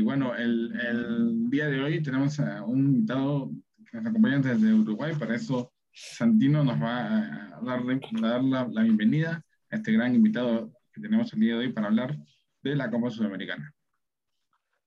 bueno, el, el, día de hoy tenemos a un invitado que nos acompaña desde Uruguay. Para eso, Santino nos va a dar, dar la, la, bienvenida a este gran invitado que tenemos el día de hoy para hablar de la Copa Sudamericana.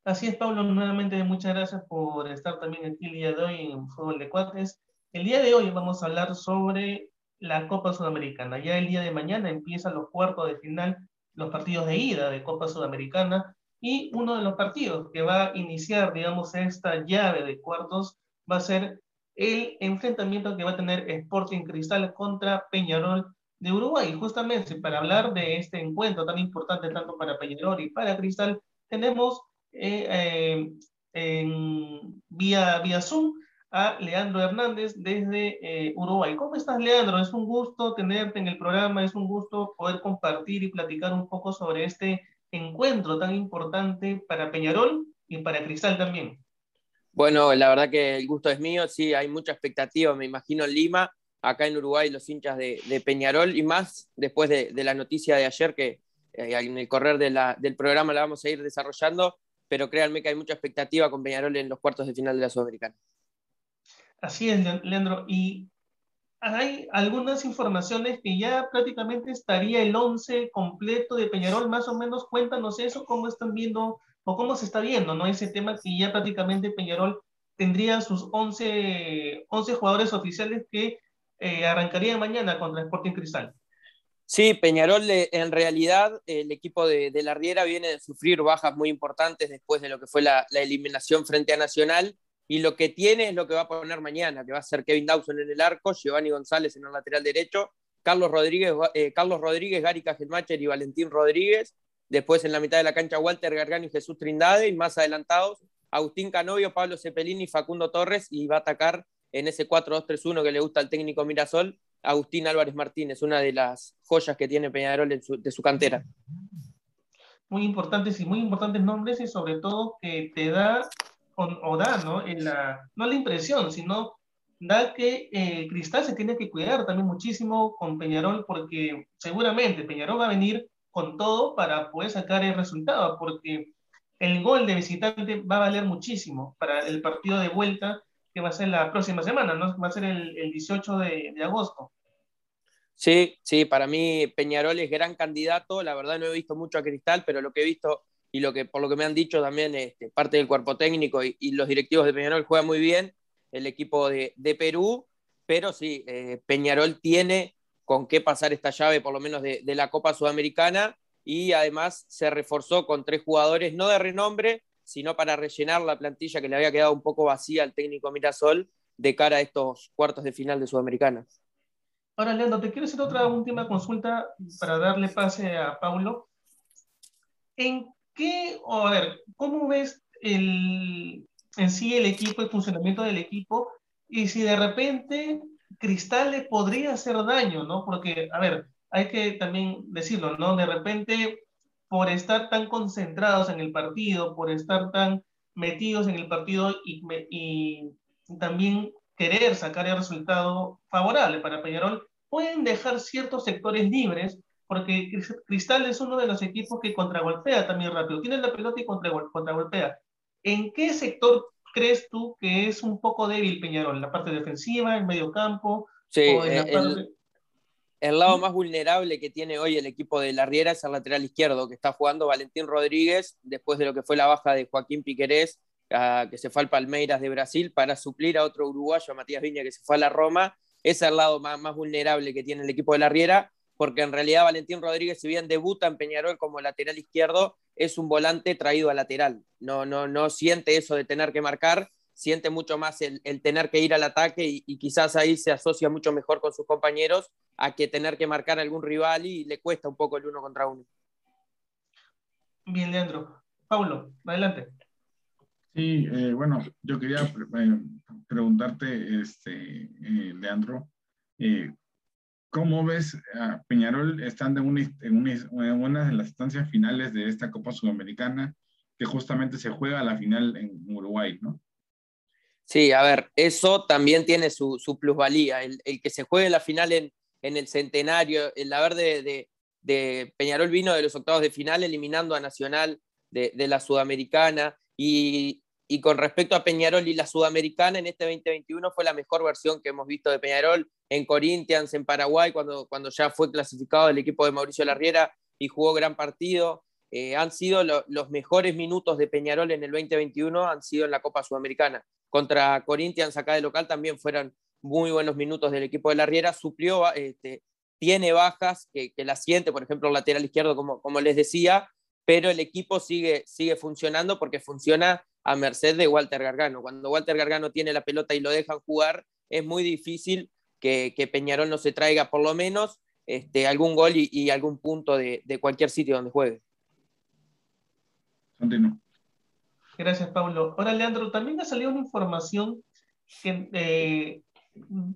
Así es, Pablo. Nuevamente, muchas gracias por estar también aquí el día de hoy en Fútbol de Cuates. El día de hoy vamos a hablar sobre la Copa Sudamericana. Ya el día de mañana empiezan los cuartos de final, los partidos de ida de Copa Sudamericana y uno de los partidos que va a iniciar, digamos, esta llave de cuartos va a ser el enfrentamiento que va a tener Sporting Cristal contra Peñarol de Uruguay. Justamente para hablar de este encuentro tan importante tanto para Peñarol y para Cristal, tenemos eh, eh, en, vía, vía Zoom a Leandro Hernández desde eh, Uruguay. ¿Cómo estás, Leandro? Es un gusto tenerte en el programa, es un gusto poder compartir y platicar un poco sobre este encuentro tan importante para Peñarol y para Cristal también. Bueno, la verdad que el gusto es mío, sí, hay mucha expectativa, me imagino en Lima, acá en Uruguay, los hinchas de, Peñarol y más después de, la noticia de ayer que eh, en el correr del programa la vamos a ir desarrollando, pero créanme que hay mucha expectativa con Peñarol en los cuartos de final de la Sudamericana. Así es, Leandro, y hay algunas informaciones que ya prácticamente estaría el 11 completo de Peñarol, más o menos cuéntanos eso, cómo están viendo o cómo se está viendo, ¿no? Ese tema que ya prácticamente Peñarol tendría sus 11, 11 jugadores oficiales que eh, arrancarían mañana contra Sporting Cristal. Sí, Peñarol eh, en realidad el equipo de, de, la Riera viene de sufrir bajas muy importantes después de lo que fue la, la eliminación frente a Nacional y lo que tiene es lo que va a poner mañana, que va a ser Kevin Dawson en el arco, Giovanni González en el lateral derecho, Carlos Rodríguez, eh, Carlos Rodríguez, Gary Cajelmacher y Valentín Rodríguez, Después en la mitad de la cancha Walter Gargano y Jesús Trindade. Y más adelantados Agustín Canovio, Pablo Cepelini y Facundo Torres. Y va a atacar en ese 4-2-3-1 que le gusta al técnico Mirasol, Agustín Álvarez Martínez, una de las joyas que tiene Peñarol de su cantera. Muy importantes y muy importantes nombres y sobre todo que te da o, da, ¿no? la, no la impresión, sino da que eh, Cristal se tiene que cuidar también muchísimo con Peñarol porque seguramente Peñarol va a venir con todo para poder sacar el resultado, porque el gol de visitante va a valer muchísimo para el partido de vuelta que va a ser la próxima semana, ¿no? Va a ser el, 18 de, agosto. Sí, sí, para mí Peñarol es gran candidato. La verdad no he visto mucho a Cristal, pero lo que he visto y lo que, por lo que me han dicho también este, parte del cuerpo técnico y, los directivos de Peñarol juega muy bien el equipo de, Perú, pero sí, eh, Peñarol tiene con qué pasar esta llave, por lo menos de, la Copa Sudamericana, y además se reforzó con tres jugadores, no de renombre, sino para rellenar la plantilla que le había quedado un poco vacía al técnico Mirasol de cara a estos cuartos de final de Sudamericana. Ahora, Leandro, te quiero hacer otra última consulta para darle pase a Paulo. ¿En qué, a ver, cómo ves el, en sí el equipo, el funcionamiento del equipo? Y si de repente Cristal le podría hacer daño, ¿no? Porque, a ver, hay que también decirlo, ¿no? De repente, por estar tan concentrados en el partido, por estar tan metidos en el partido y también querer sacar el resultado favorable para Peñarol, pueden dejar ciertos sectores libres, porque Cristal es uno de los equipos que contragolpea también rápido. Tiene la pelota y contragolpea. ¿En qué sector crees tú que es un poco débil Peñarol? ¿La parte defensiva, el medio campo? Sí, el, el, lado más vulnerable que tiene hoy el equipo de la Riera es el lateral izquierdo, que está jugando Valentín Rodríguez, después de lo que fue la baja de Joaquín Piquerés, que se fue al Palmeiras de Brasil, para suplir a otro uruguayo, a Matías Viña, que se fue a la Roma. Es el lado más, más vulnerable que tiene el equipo de la Riera, porque en realidad Valentín Rodríguez, si bien debuta en Peñarol como lateral izquierdo, es un volante traído a lateral. No, no, no siente eso de tener que marcar, siente mucho más el, tener que ir al ataque y, quizás ahí se asocia mucho mejor con sus compañeros a que tener que marcar a algún rival y le cuesta un poco el uno contra uno. Bien, Leandro. Paulo, adelante. Sí, eh, bueno, yo quería eh, preguntarte, este, eh, Leandro, ¿Cómo ves a Peñarol estando en, en, una de las instancias finales de esta Copa Sudamericana que justamente se juega a la final en Uruguay, ¿no? Sí, a ver, eso también tiene su, plusvalía. El, que se juegue la final en, el centenario, el haber de, de, Peñarol vino de los octavos de final eliminando a Nacional de, la Sudamericana. Y, y con respecto a Peñarol y la Sudamericana, en este 2021 fue la mejor versión que hemos visto de Peñarol en Corinthians, en Paraguay, cuando, cuando ya fue clasificado el equipo de Mauricio Larriera y jugó gran partido. Eh, han sido los mejores minutos de Peñarol en el 2021, han sido en la Copa Sudamericana. Contra Corinthians acá de local también fueron muy buenos minutos del equipo de Larriera. Suplió, este, tiene bajas que, que la siente, por ejemplo, el lateral izquierdo, como, como les decía, pero el equipo sigue, sigue funcionando porque funciona a merced de Walter Gargano. Cuando Walter Gargano tiene la pelota y lo dejan jugar, es muy difícil que, Peñarol no se traiga por lo menos este, algún gol y, algún punto de, cualquier sitio donde juegue. Gracias, Pablo. Ahora, Leandro, también ha salido una información que eh,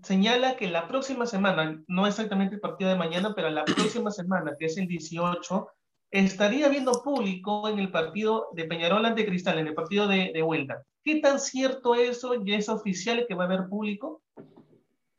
señala que la próxima semana, no exactamente el partido de mañana, pero la próxima semana, que es el 18, estaría viendo público en el partido de Peñarol ante Cristal, en el partido de, de vuelta. ¿Qué tan cierto eso? ¿Ya es oficial que va a haber público?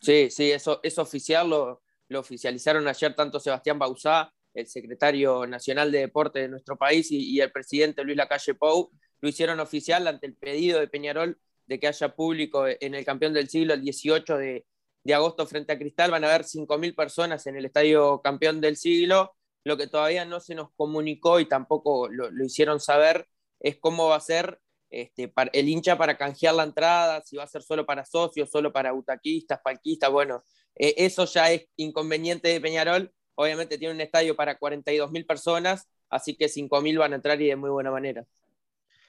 Sí, sí, eso es oficial, lo, lo oficializaron ayer tanto Sebastián Bauzá, el secretario nacional de deporte de nuestro país, y, y, el presidente Luis Lacalle Pou, lo hicieron oficial ante el pedido de Peñarol de que haya público en el campeón del siglo el 18 de, de agosto frente a Cristal. Van a haber 5.000 personas en el estadio campeón del siglo lo que todavía no se nos comunicó y tampoco lo, hicieron saber es cómo va a ser este, el hincha para canjear la entrada, si va a ser solo para socios, solo para butaquistas, palquistas. Bueno, eh, eso ya es inconveniente de Peñarol. Obviamente tiene un estadio para 42 mil personas, así que 5 mil van a entrar y de muy buena manera.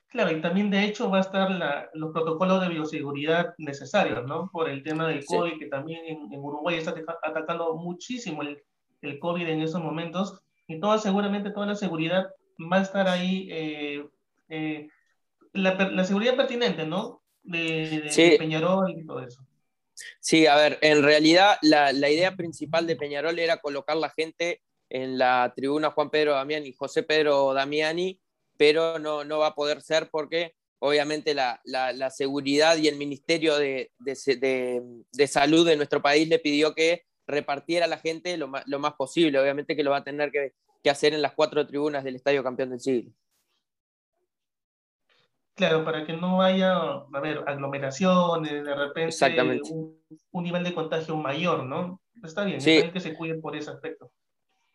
Claro, y también de hecho va a estar los protocolos de bioseguridad necesarios, ¿no? Por el tema del COVID, que también en, en, Uruguay está atacando muchísimo el, el COVID en esos momentos y toda, seguramente toda la seguridad va a estar ahí, eh, eh, la, seguridad pertinente, ¿no? De, Peñarol y todo eso. Sí, a ver, en realidad la, la, idea principal de Peñarol era colocar la gente en la tribuna Juan Pedro Damiani y José Pedro Damiani, pero no, no va a poder ser porque obviamente la, la, seguridad y el Ministerio de, de, de, Salud de nuestro país le pidió que repartiera a la gente lo más, lo más, posible. Obviamente que lo va a tener que, que, hacer en las cuatro tribunas del Estadio Campeón del Siglo. Claro, para que no haya, a ver, aglomeraciones, de repente un, nivel de contagio mayor, ¿no? Está bien, sí. que se cuiden por ese aspecto.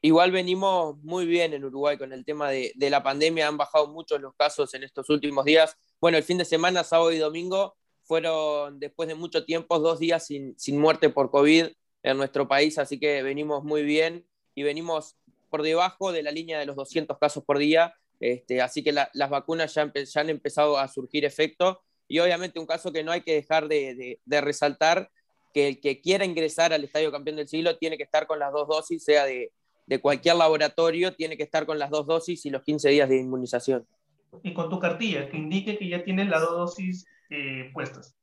Igual venimos muy bien en Uruguay con el tema de, de, la pandemia, han bajado muchos los casos en estos últimos días. Bueno, el fin de semana, sábado y domingo, fueron después de mucho tiempo dos días sin, sin muerte por COVID en nuestro país, así que venimos muy bien y venimos por debajo de la línea de los 200 casos por día, este, así que las vacunas ya, han empezado a surgir efecto. Y obviamente un caso que no hay que dejar de, resaltar, que el que quiera ingresar al Estadio Campeón del Siglo tiene que estar con las dos dosis, sea de, cualquier laboratorio, tiene que estar con las dos dosis y los 15 días de inmunización. Y con tu cartilla, que indique que ya tienes las dos dosis eh, puestas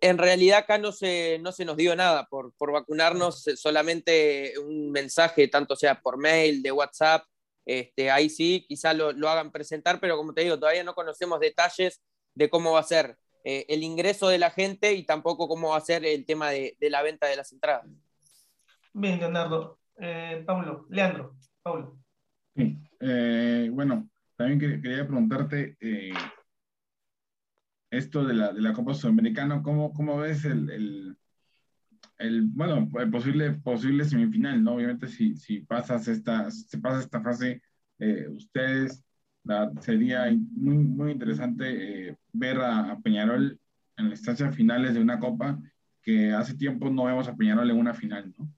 en realidad acá no se, no se nos dio nada por, por vacunarnos, eh, solamente un mensaje, tanto sea por mail, de WhatsApp, este, ahí sí, quizá lo, lo, hagan presentar, pero como te digo, todavía no conocemos detalles de cómo va a ser eh, el ingreso de la gente y tampoco cómo va a ser el tema de, de la venta de las entradas. Bien, Leonardo. Eh, Pablo, Leandro, Pablo. Sí, bueno, también quería preguntarte esto de la, de la Copa Sudamericana, ¿cómo, cómo ves el, el, el, bueno, el posible, posible semifinal, ¿no? Obviamente si, si pasas esta, pasa esta fase, eh, ustedes, sería muy, muy interesante eh, ver a, Peñarol en las instancias finales de una Copa que hace tiempo no vemos a Peñarol en una final, ¿no?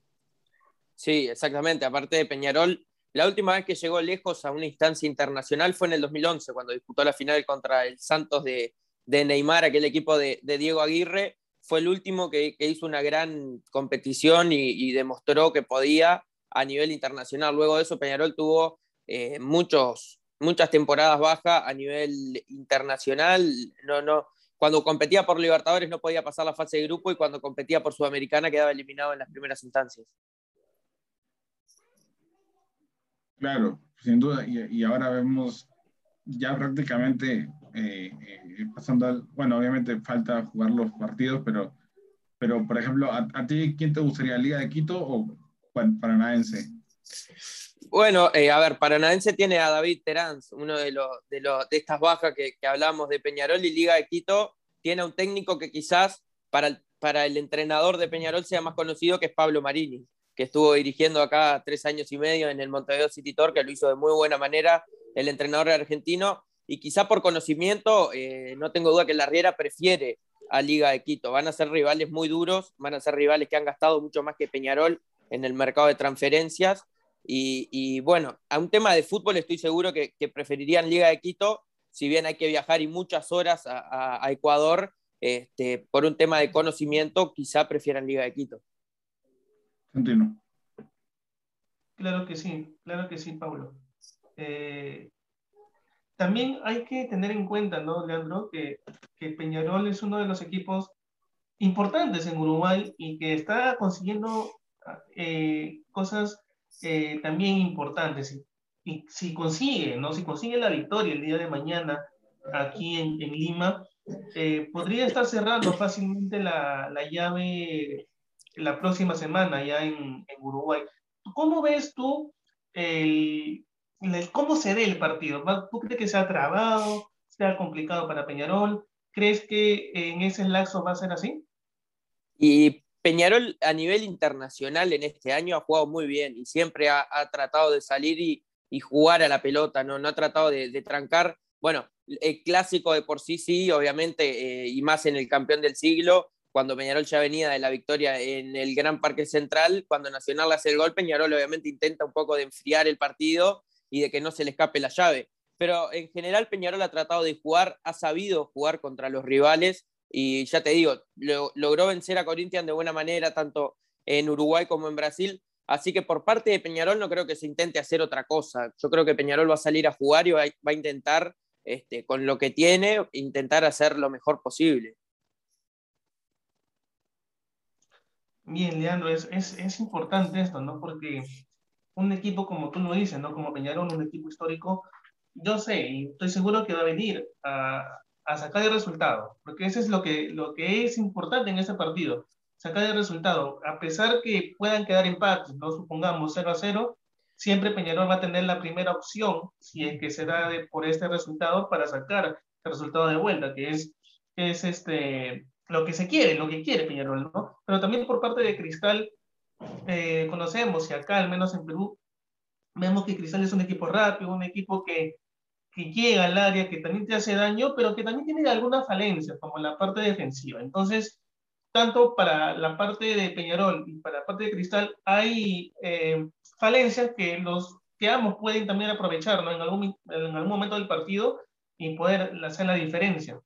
Sí, exactamente. Aparte de Peñarol, la última vez que llegó lejos a una instancia internacional fue en el 2011, cuando disputó la final contra el Santos de, de Neymar, aquel equipo de, Diego Aguirre, fue el último que, hizo una gran competición y, demostró que podía a nivel internacional. Luego de eso, Peñarol tuvo eh, muchos, muchas temporadas bajas a nivel internacional. No, no, cuando competía por Libertadores no podía pasar la fase de grupo y cuando competía por Sudamericana quedaba eliminado en las primeras instancias. Claro, sin duda. Y ahora vemos ya prácticamente eh, eh, pasando al, bueno, obviamente falta jugar los partidos, pero, pero por ejemplo, ¿a, ti quién te gustaría, Liga de Quito o Paranaense? Bueno, eh, a ver, Paranaense tiene a David Terán, uno de, los, de, los, de estas bajas que, hablamos de Peñarol y Liga de Quito, tiene a un técnico que quizás para el, para el entrenador de Peñarol sea más conocido, que es Pablo Marini, que estuvo dirigiendo acá tres años y medio en el Montevideo City Tour, que lo hizo de muy buena manera el entrenador argentino, y quizá por conocimiento, eh, no tengo duda que la Riera prefiere a Liga de Quito. Van a ser rivales muy duros, van a ser rivales que han gastado mucho más que Peñarol en el mercado de transferencias. Y, bueno, a un tema de fútbol estoy seguro que, preferirían Liga de Quito, si bien hay que viajar y muchas horas a, Ecuador, este, por un tema de conocimiento, quizá prefieran Liga de Quito. Entiendo. Claro que sí, claro que sí, Pablo. Eh, también hay que tener en cuenta, ¿no, Leandro? Que, que, Peñarol es uno de los equipos importantes en Uruguay y que está consiguiendo eh, cosas eh, también importantes. Y, si consigue, ¿no? Si consigue la victoria el día de mañana aquí en, en Lima, eh, podría estar cerrando fácilmente la, la, llave la próxima semana ya en, en Uruguay. ¿Cómo ves tú el, cómo se ve el partido? ¿Tú crees que se ha trabado, sea complicado para Peñarol? ¿Crees que en ese lazo va a ser así? Y Peñarol a nivel internacional en este año ha jugado muy bien y siempre ha, tratado de salir y, y, jugar a la pelota, no, no ha tratado de, de, trancar. Bueno, el clásico de por sí, sí, obviamente, eh, y más en el campeón del siglo, cuando Peñarol ya venía de la victoria en el Gran Parque Central, cuando Nacional hace el gol, Peñarol obviamente intenta un poco de enfriar el partido y de que no se le escape la llave. Pero en general Peñarol ha tratado de jugar, ha sabido jugar contra los rivales y ya te digo, logró vencer a Corinthians de buena manera tanto en Uruguay como en Brasil. Así que por parte de Peñarol no creo que se intente hacer otra cosa. Yo creo que Peñarol va a salir a jugar y va, a intentar, este, con lo que tiene, intentar hacer lo mejor posible. Bien, Leandro, es, es, es importante esto, ¿no? Porque un equipo como tú lo dices, ¿no? Como Peñarol, un equipo histórico, yo sé y estoy seguro que va a venir a, a sacar el resultado, porque eso es lo que, lo que es importante en ese partido, sacar el resultado. A pesar que puedan quedar empates, no supongamos 0 a 0, siempre Peñarol va a tener la primera opción, si es que se da por este resultado, para sacar el resultado de vuelta, que es, es este, lo que se quiere, lo que quiere Peñarol, ¿no? Pero también por parte de Cristal, eh, conocemos y acá, al menos en Perú, vemos que Cristal es un equipo rápido, un equipo que, que llega al área, que también te hace daño, pero que también tiene algunas falencias, como la parte defensiva. Entonces, tanto para la parte de Peñarol y para la parte de Cristal, hay eh, falencias que los que ambos pueden también aprovechar ¿no? en, algún, en algún momento del partido y poder hacer la diferencia.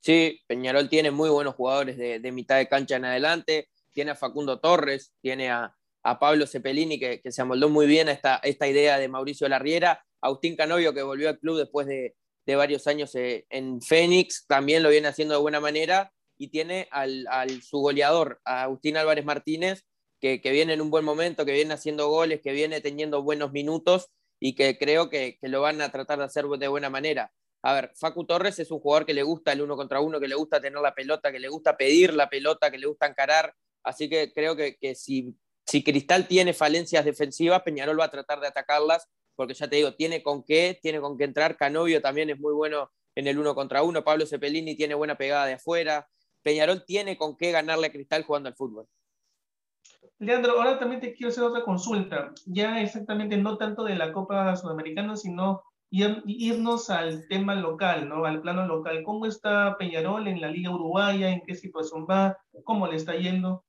Sí, Peñarol tiene muy buenos jugadores de, de mitad de cancha en adelante tiene a Facundo Torres, tiene a, Pablo Cepelini, que, se amoldó muy bien a esta, esta idea de Mauricio Larriera, Agustín Canovio, que volvió al club después de, varios años eh, en Fénix, también lo viene haciendo de buena manera, y tiene al, su goleador, a Agustín Álvarez Martínez, que, viene en un buen momento, que viene haciendo goles, que viene teniendo buenos minutos y que creo que, que, lo van a tratar de hacer de buena manera. A ver, Facu Torres es un jugador que le gusta el uno contra uno, que le gusta tener la pelota, que le gusta pedir la pelota, que le gusta encarar, Así que creo que, si, si Cristal tiene falencias defensivas, Peñarol va a tratar de atacarlas, porque ya te digo, tiene con qué, tiene con qué entrar. Canovio también es muy bueno en el uno contra uno. Pablo Cepelini tiene buena pegada de afuera. Peñarol tiene con qué ganarle a Cristal jugando al fútbol. Leandro, ahora también te quiero hacer otra consulta. Ya exactamente no tanto de la Copa Sudamericana, sino irnos al tema local, ¿no? Al plano local. ¿Cómo está Peñarol en la Liga Uruguaya? ¿En qué situación va? ¿Cómo le está yendo?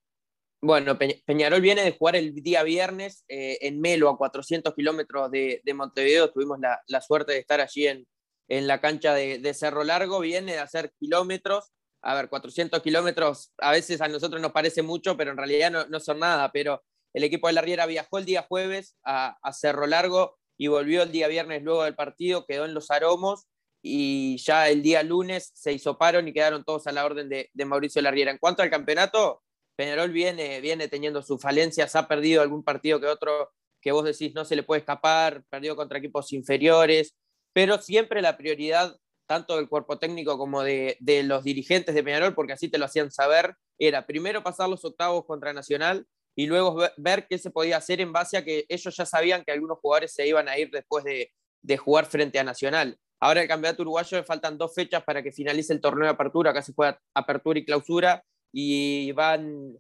Bueno, Peñarol viene de jugar el día viernes eh, en Melo, a 400 kilómetros de, Montevideo. Tuvimos la, suerte de estar allí en, la cancha de, Cerro Largo. Viene de hacer kilómetros. A ver, 400 kilómetros a veces a nosotros nos parece mucho, pero en realidad no, son nada. Pero el equipo de la Riera viajó el día jueves a, Cerro Largo y volvió el día viernes luego del partido. Quedó en los aromos y ya el día lunes se hisoparon y quedaron todos a la orden de, de Mauricio Larriera. En cuanto al campeonato, Peñarol viene, viene teniendo sus falencias, ha perdido algún partido que otro que vos decís no se le puede escapar, perdió contra equipos inferiores, pero siempre la prioridad, tanto del cuerpo técnico como de, los dirigentes de Peñarol, porque así te lo hacían saber, era primero pasar los octavos contra Nacional y luego ver qué se podía hacer en base a que ellos ya sabían que algunos jugadores se iban a ir después de, de jugar frente a Nacional. Ahora el campeonato uruguayo le faltan dos fechas para que finalice el torneo de apertura, acá se juega apertura y clausura, y van,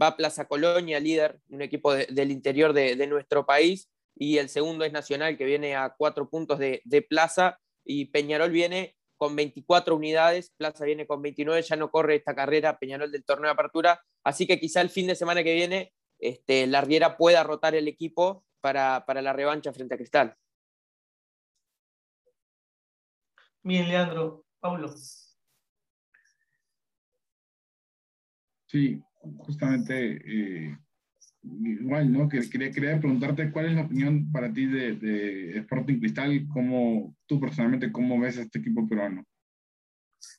va Plaza Colonia, líder, un equipo del interior de, nuestro país, y el segundo es Nacional, que viene a cuatro puntos de, Plaza, y Peñarol viene con 24 unidades, Plaza viene con 29, ya no corre esta carrera Peñarol del torneo de apertura, así que quizá el fin de semana que viene este, Larguera pueda rotar el equipo para, para la revancha frente a Cristal. Bien, Leandro. Pablo. Sí, justamente eh, igual, ¿no? Quería, preguntarte cuál es la opinión para ti de, Sporting Cristal, cómo tú personalmente, cómo ves a este equipo peruano.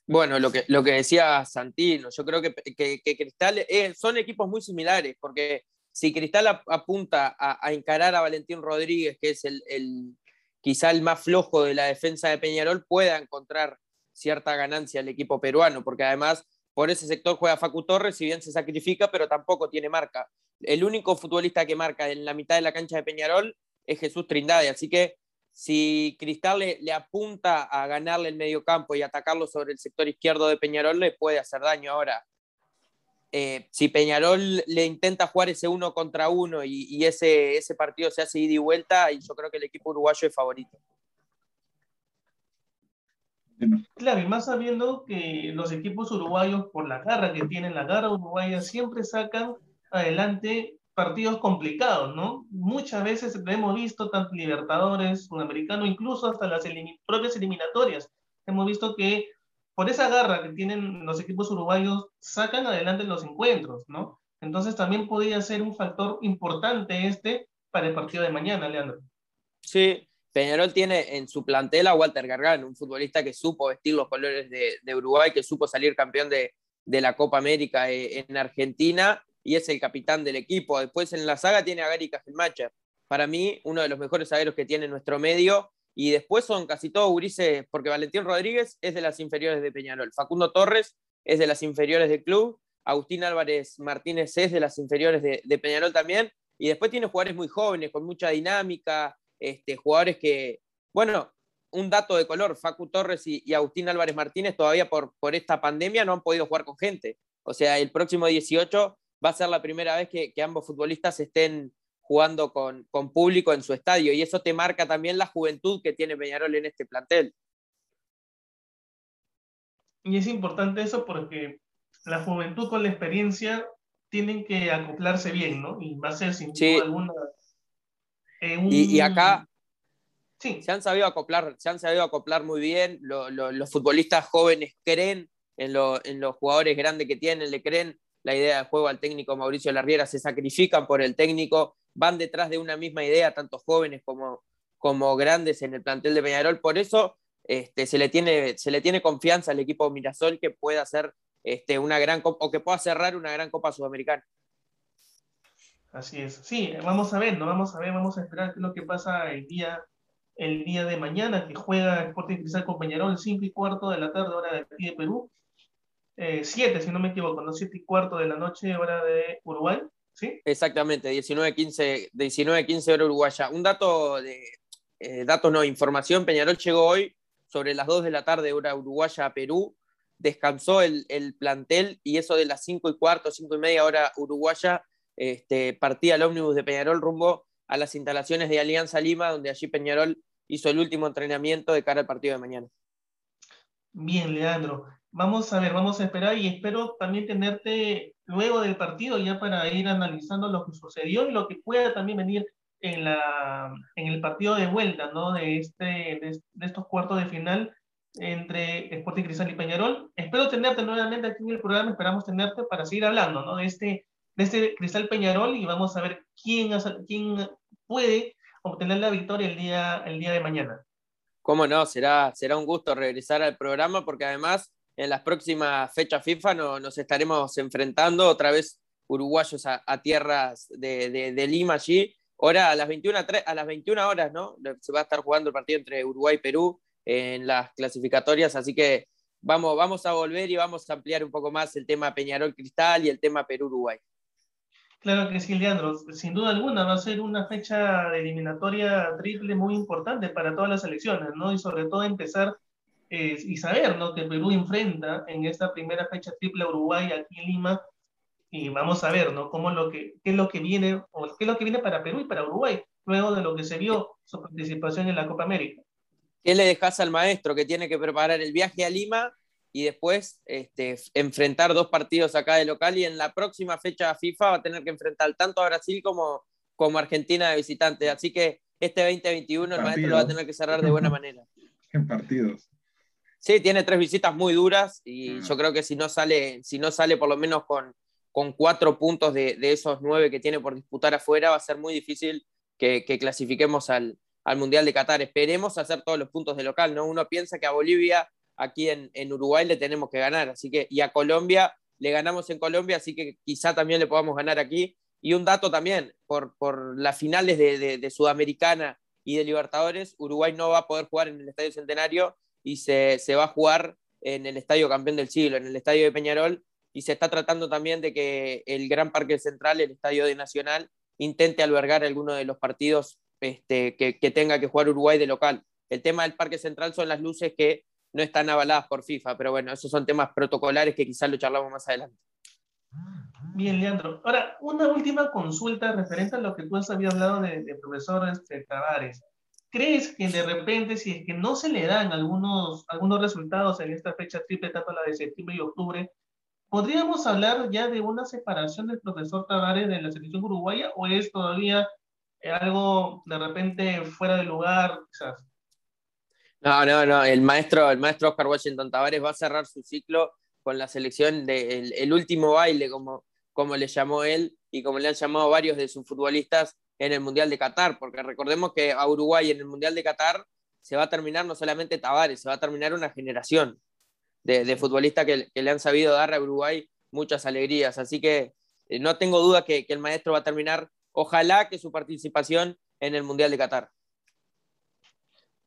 Bueno, lo que, lo que decía Santino, yo creo que, que, Cristal son equipos muy similares, porque si Cristal apunta a, a, encarar a Valentín Rodríguez, que es el, el, quizá el más flojo de la defensa de Peñarol, pueda encontrar cierta ganancia el equipo peruano, porque además por ese sector juega Facu Torres, si bien se sacrifica, pero tampoco tiene marca. El único futbolista que marca en la mitad de la cancha de Peñarol es Jesús Trindade, así que si Cristal le, apunta a ganarle el medio campo y atacarlo sobre el sector izquierdo de Peñarol, le puede hacer daño ahora. Eh, si Peñarol le intenta jugar ese uno contra uno y, ese, ese partido se hace ida y vuelta, yo creo que el equipo uruguayo es favorito. Claro, y más sabiendo que los equipos uruguayos, por la garra que tienen, la garra uruguaya, siempre sacan adelante partidos complicados, ¿no? Muchas veces hemos visto, tanto Libertadores, Sudamericano, incluso hasta las elim propias eliminatorias, hemos visto que por esa garra que tienen los equipos uruguayos, sacan adelante los encuentros, ¿no? Entonces también podría ser un factor importante este para el partido de mañana, Leandro. Sí, Peñarol tiene en su plantel a Walter Gargano, un futbolista que supo vestir los colores de, Uruguay, que supo salir campeón de, de, la Copa América eh, en Argentina y es el capitán del equipo. Después en la saga tiene a Gary Cajelmacher, para mí uno de los mejores zagueros que tiene nuestro medio y después son casi todos gurises, porque Valentín Rodríguez es de las inferiores de Peñarol, Facundo Torres es de las inferiores del club, Agustín Álvarez Martínez es de las inferiores de, de Peñarol también, y después tiene jugadores muy jóvenes, con mucha dinámica, este, jugadores que, bueno, un dato de color, Facu Torres y, y, Agustín Álvarez Martínez todavía por, por esta pandemia no han podido jugar con gente. O sea, el próximo 18 va a ser la primera vez que, que ambos futbolistas estén jugando con, con, público en su estadio. Y eso te marca también la juventud que tiene Peñarol en este plantel. Y es importante eso porque la juventud con la experiencia tienen que acoplarse bien, ¿no? Y va a ser sin sí. duda alguna. Eh, un... y, y, acá sí. se han sabido acoplar, se han sabido acoplar muy bien. Lo, lo, los futbolistas jóvenes creen en, lo, en los jugadores grandes que tienen, le creen la idea de juego al técnico Mauricio Larriera, se sacrifican por el técnico, van detrás de una misma idea, tanto jóvenes como, como grandes en el plantel de Peñarol. Por eso este, se, le tiene, se le tiene confianza al equipo Mirasol que pueda hacer este, una gran o que pueda cerrar una gran Copa Sudamericana. Así es. Sí, vamos a ver, no vamos a ver, vamos a esperar qué es lo que pasa el día, el día de mañana, que juega Sporting Cristal con Peñarol, 5 y cuarto de la tarde, hora de aquí de Perú. 7, eh, si no me equivoco, ¿no? 7 y cuarto de la noche, hora de Uruguay. ¿Sí? Exactamente, 19-15 19, 15 hora uruguaya. Un dato de eh, datos no, información, Peñarol llegó hoy sobre las 2 de la tarde, hora uruguaya a Perú, descansó el, el plantel y eso de las 5 y cuarto, 5 y media hora uruguaya, este, partía el ómnibus de Peñarol rumbo a las instalaciones de Alianza Lima, donde allí Peñarol hizo el último entrenamiento de cara al partido de mañana. Bien, Leandro. Vamos a ver, vamos a esperar y espero también tenerte luego del partido ya para ir analizando lo que sucedió y lo que pueda también venir en, la, en el partido de vuelta, ¿no? De, este, de, de estos cuartos de final entre Sporting Cristal y Peñarol. Espero tenerte nuevamente aquí en el programa, esperamos tenerte para seguir hablando, ¿no? De este, de este Cristal Peñarol y vamos a ver quién, quién puede obtener la victoria el día, el día de mañana. Cómo no, será, será un gusto regresar al programa porque además en las próximas fechas FIFA no, nos estaremos enfrentando otra vez uruguayos a, a tierras de, de, de, Lima allí. Ahora a las, 21, a las 21 horas, ¿no? Se va a estar jugando el partido entre Uruguay y Perú en las clasificatorias, así que vamos, vamos a volver y vamos a ampliar un poco más el tema Peñarol Cristal y el tema Perú-Uruguay. Claro que sí, Leandro. Sin duda alguna va a ser una fecha de eliminatoria triple muy importante para todas las selecciones, ¿no? Y sobre todo empezar eh, y saber, ¿no? Que Perú enfrenta en esta primera fecha triple a Uruguay aquí en Lima y vamos a ver, ¿no? Cómo lo que, qué es lo que viene, o qué es lo que viene para Perú y para Uruguay, luego de lo que se vio su participación en la Copa América. ¿Qué le dejas al maestro que tiene que preparar el viaje a Lima y después este, enfrentar dos partidos acá de local y en la próxima fecha FIFA va a tener que enfrentar tanto a Brasil como, como Argentina de visitante. Así que este 2021 el maestro lo va a tener que cerrar de buena manera. En partidos. Sí, tiene tres visitas muy duras y mm. yo creo que si no sale, si no sale por lo menos con, con cuatro puntos de, de, esos nueve que tiene por disputar afuera, va a ser muy difícil que, que clasifiquemos al, al Mundial de Qatar. Esperemos hacer todos los puntos de local, ¿no? Uno piensa que a Bolivia aquí en, en, Uruguay le tenemos que ganar. Así que, y a Colombia le ganamos en Colombia, así que quizá también le podamos ganar aquí. Y un dato también, por, por las finales de, de, Sudamericana y de Libertadores, Uruguay no va a poder jugar en el Estadio Centenario y se, se va a jugar en el Estadio Campeón del Siglo, en el Estadio de Peñarol, y se está tratando también de que el Gran Parque Central, el Estadio de Nacional, intente albergar alguno de los partidos este, que, que, tenga que jugar Uruguay de local. El tema del Parque Central son las luces que no están avaladas por FIFA, pero bueno, esos son temas protocolares que quizás lo charlamos más adelante. Bien, Leandro. Ahora, una última consulta referente a lo que tú has hablado de, de profesor este, Tavares. ¿Crees que de repente, si es que no se le dan algunos, algunos resultados en esta fecha triple, tanto la de septiembre y octubre, podríamos hablar ya de una separación del profesor Tavares de la selección uruguaya o es todavía algo de repente fuera de lugar, quizás? No, no, no. El maestro, el maestro Oscar Washington Tavares va a cerrar su ciclo con la selección del el último baile, como, como le llamó él y como le han llamado varios de sus futbolistas en el Mundial de Qatar, porque recordemos que a Uruguay en el Mundial de Qatar se va a terminar no solamente Tavares, se va a terminar una generación de, futbolistas que, le han sabido dar a Uruguay muchas alegrías. Así que eh, no tengo duda que, que el maestro va a terminar, ojalá que su participación en el Mundial de Qatar.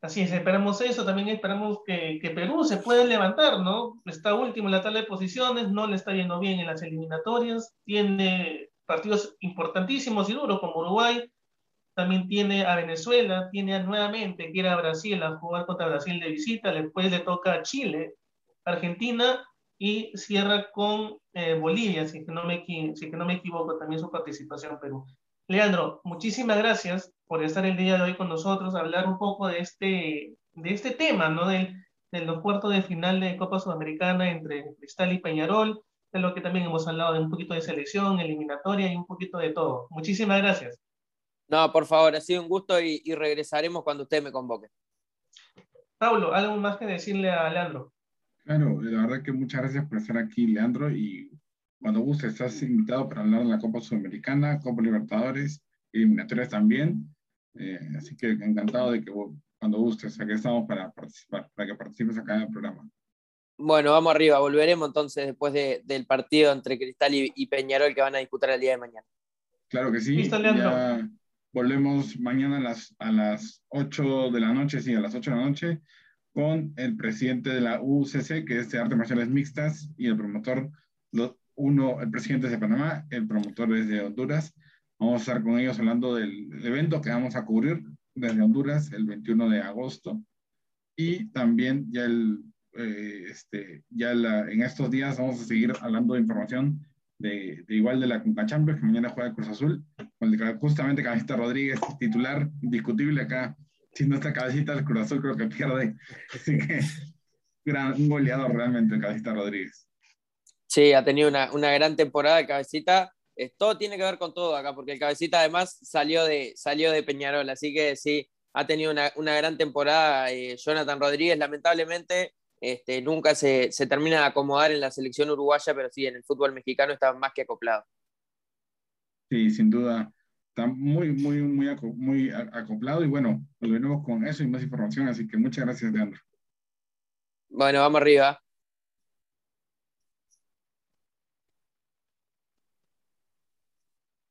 Así es, esperamos eso, también esperamos que, que, Perú se pueda levantar, ¿no? Está último en la tabla de posiciones, no le está yendo bien en las eliminatorias, tiene partidos importantísimos y duros como Uruguay, también tiene a Venezuela, tiene nuevamente quiere a Brasil a jugar contra Brasil de visita, después le toca a Chile, Argentina y cierra con eh, Bolivia, si no me, si no me equivoco, también su participación Perú. Leandro, muchísimas gracias por estar el día de hoy con nosotros, hablar un poco de este, de este tema, ¿no? Del, de los cuartos de final de Copa Sudamericana entre Cristal y Peñarol, de lo que también hemos hablado de un poquito de selección, eliminatoria y un poquito de todo. Muchísimas gracias. No, por favor, ha sido un gusto y, y regresaremos cuando usted me convoque. Pablo, ¿algo más que decirle a Leandro? Claro, la verdad que muchas gracias por estar aquí, Leandro, y cuando guste, estás invitado para hablar de la Copa Sudamericana, Copa Libertadores, eliminatorias también. Eh, así que encantado de que cuando gustes, aquí estamos para participar, para que participes acá en el programa. Bueno, vamos arriba, volveremos entonces después de, del partido entre Cristal y, Peñarol que van a disputar el día de mañana. Claro que sí. Ya volvemos mañana a las, a las 8 de la noche, sí, a las 8 de la noche, con el presidente de la UCC, que es de Artes Marciales Mixtas, y el promotor uno, el presidente es de Panamá, el promotor es de Honduras. Vamos a estar con ellos hablando del, evento que vamos a cubrir desde Honduras el 21 de agosto. Y también ya, el, eh, este, ya en estos días vamos a seguir hablando de información de, de igual de la Conca Champions, que mañana juega Cruz Azul, con el, justamente Cabecita Rodríguez, titular indiscutible acá. Si no está Cabecita, el Cruz Azul creo que pierde. Así que gran, goleador realmente el Cabecita Rodríguez. Sí, ha tenido una, una gran temporada el Cabecita. todo tiene que ver con todo acá, porque el Cabecita además salió de, salió de Peñarol, así que sí, ha tenido una, una gran temporada. Eh, Jonathan Rodríguez, lamentablemente, este, nunca se, se, termina de acomodar en la selección uruguaya, pero sí, en el fútbol mexicano está más que acoplado. Sí, sin duda. Está muy, muy, muy, muy acoplado y bueno, volveremos con eso y más información, así que muchas gracias, Leandro. Bueno, vamos arriba.